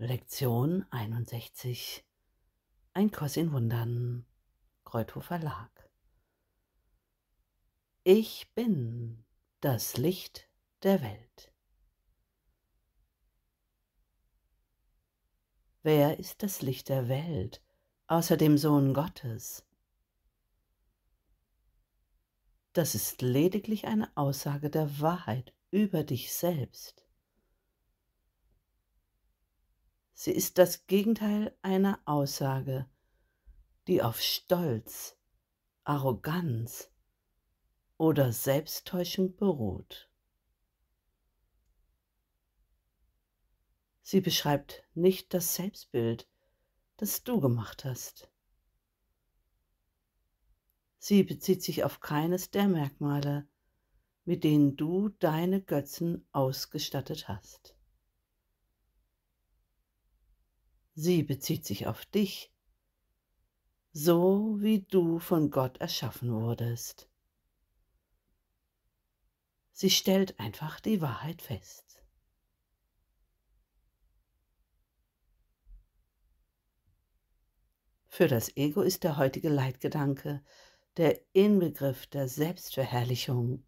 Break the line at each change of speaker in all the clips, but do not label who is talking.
Lektion 61 Ein Kurs in Wundern Kreuthof Verlag Ich bin das Licht der Welt. Wer ist das Licht der Welt außer dem Sohn Gottes? Das ist lediglich eine Aussage der Wahrheit über dich selbst. Sie ist das Gegenteil einer Aussage, die auf Stolz, Arroganz oder Selbsttäuschung beruht. Sie beschreibt nicht das Selbstbild, das du gemacht hast. Sie bezieht sich auf keines der Merkmale, mit denen du deine Götzen ausgestattet hast. Sie bezieht sich auf dich, so wie du von Gott erschaffen wurdest. Sie stellt einfach die Wahrheit fest. Für das Ego ist der heutige Leitgedanke der Inbegriff der Selbstverherrlichung.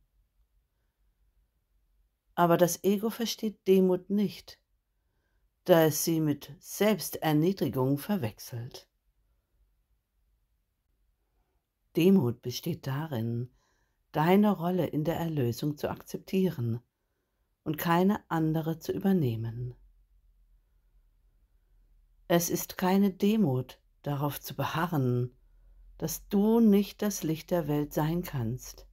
Aber das Ego versteht Demut nicht da es sie mit Selbsterniedrigung verwechselt. Demut besteht darin, deine Rolle in der Erlösung zu akzeptieren und keine andere zu übernehmen. Es ist keine Demut, darauf zu beharren, dass du nicht das Licht der Welt sein kannst,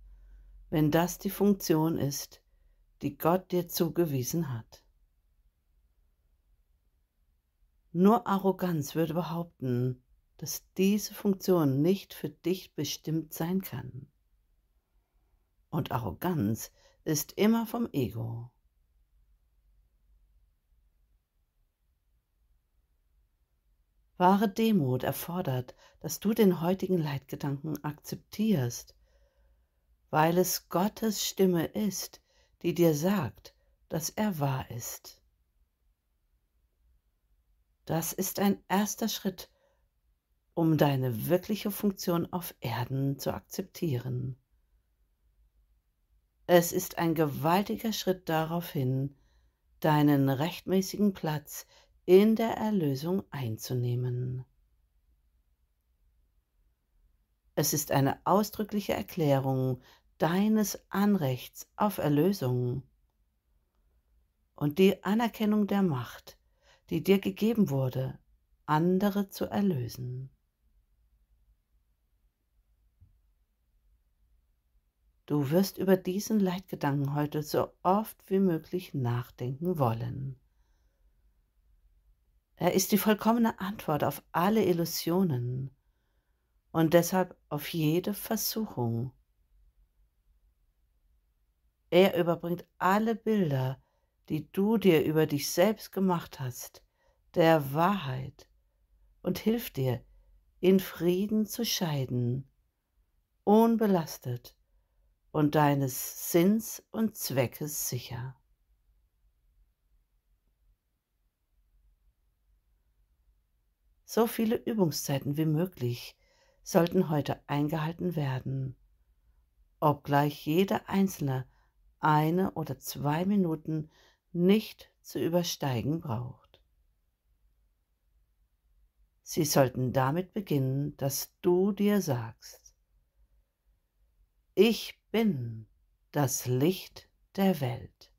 wenn das die Funktion ist, die Gott dir zugewiesen hat. Nur Arroganz würde behaupten, dass diese Funktion nicht für dich bestimmt sein kann. Und Arroganz ist immer vom Ego. Wahre Demut erfordert, dass du den heutigen Leitgedanken akzeptierst, weil es Gottes Stimme ist, die dir sagt, dass er wahr ist. Das ist ein erster Schritt, um deine wirkliche Funktion auf Erden zu akzeptieren. Es ist ein gewaltiger Schritt darauf hin, deinen rechtmäßigen Platz in der Erlösung einzunehmen. Es ist eine ausdrückliche Erklärung deines Anrechts auf Erlösung und die Anerkennung der Macht, die dir gegeben wurde, andere zu erlösen. Du wirst über diesen Leitgedanken heute so oft wie möglich nachdenken wollen. Er ist die vollkommene Antwort auf alle Illusionen und deshalb auf jede Versuchung. Er überbringt alle Bilder, die du dir über dich selbst gemacht hast, der Wahrheit und hilft dir, in Frieden zu scheiden, unbelastet und deines Sinns und Zweckes sicher. So viele Übungszeiten wie möglich sollten heute eingehalten werden, obgleich jeder Einzelne eine oder zwei Minuten nicht zu übersteigen braucht. Sie sollten damit beginnen, dass du dir sagst, ich bin das Licht der Welt.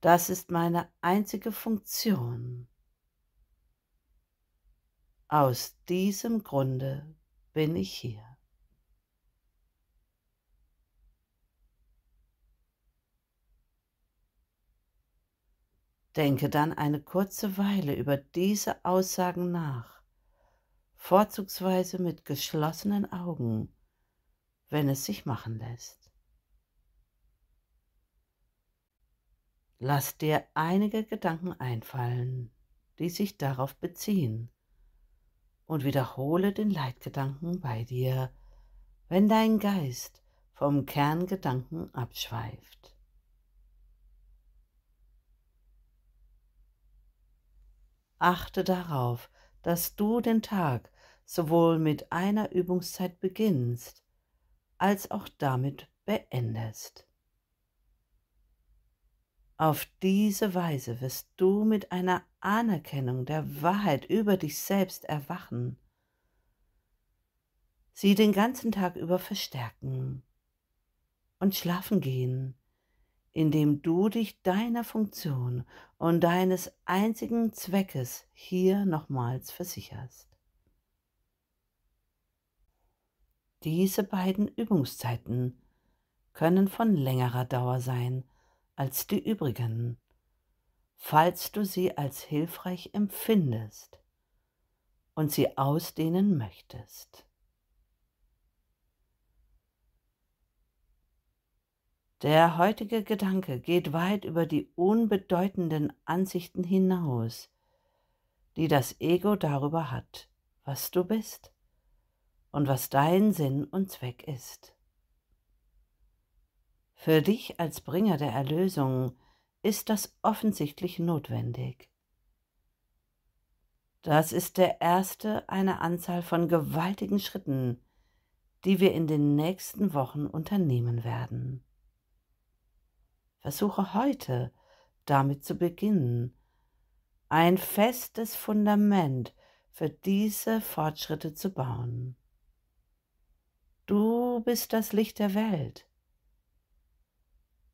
Das ist meine einzige Funktion. Aus diesem Grunde bin ich hier. Denke dann eine kurze Weile über diese Aussagen nach, vorzugsweise mit geschlossenen Augen, wenn es sich machen lässt. Lass dir einige Gedanken einfallen, die sich darauf beziehen, und wiederhole den Leitgedanken bei dir, wenn dein Geist vom Kerngedanken abschweift. Achte darauf, dass du den Tag sowohl mit einer Übungszeit beginnst, als auch damit beendest. Auf diese Weise wirst du mit einer Anerkennung der Wahrheit über dich selbst erwachen, sie den ganzen Tag über verstärken und schlafen gehen, indem du dich deiner Funktion und deines einzigen Zweckes hier nochmals versicherst. Diese beiden Übungszeiten können von längerer Dauer sein, als die übrigen, falls du sie als hilfreich empfindest und sie ausdehnen möchtest. Der heutige Gedanke geht weit über die unbedeutenden Ansichten hinaus, die das Ego darüber hat, was du bist und was dein Sinn und Zweck ist. Für dich als Bringer der Erlösung ist das offensichtlich notwendig. Das ist der erste einer Anzahl von gewaltigen Schritten, die wir in den nächsten Wochen unternehmen werden. Versuche heute damit zu beginnen, ein festes Fundament für diese Fortschritte zu bauen. Du bist das Licht der Welt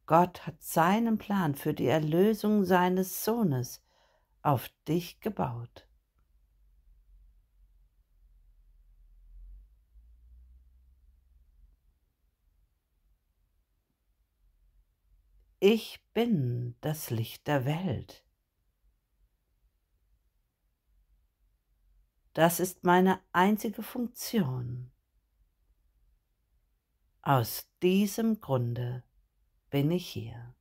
Gott hat seinen Plan für die Erlösung seines Sohnes auf dich gebaut. Ich bin das Licht der Welt. Das ist meine einzige Funktion. Aus diesem Grunde bin ich hier.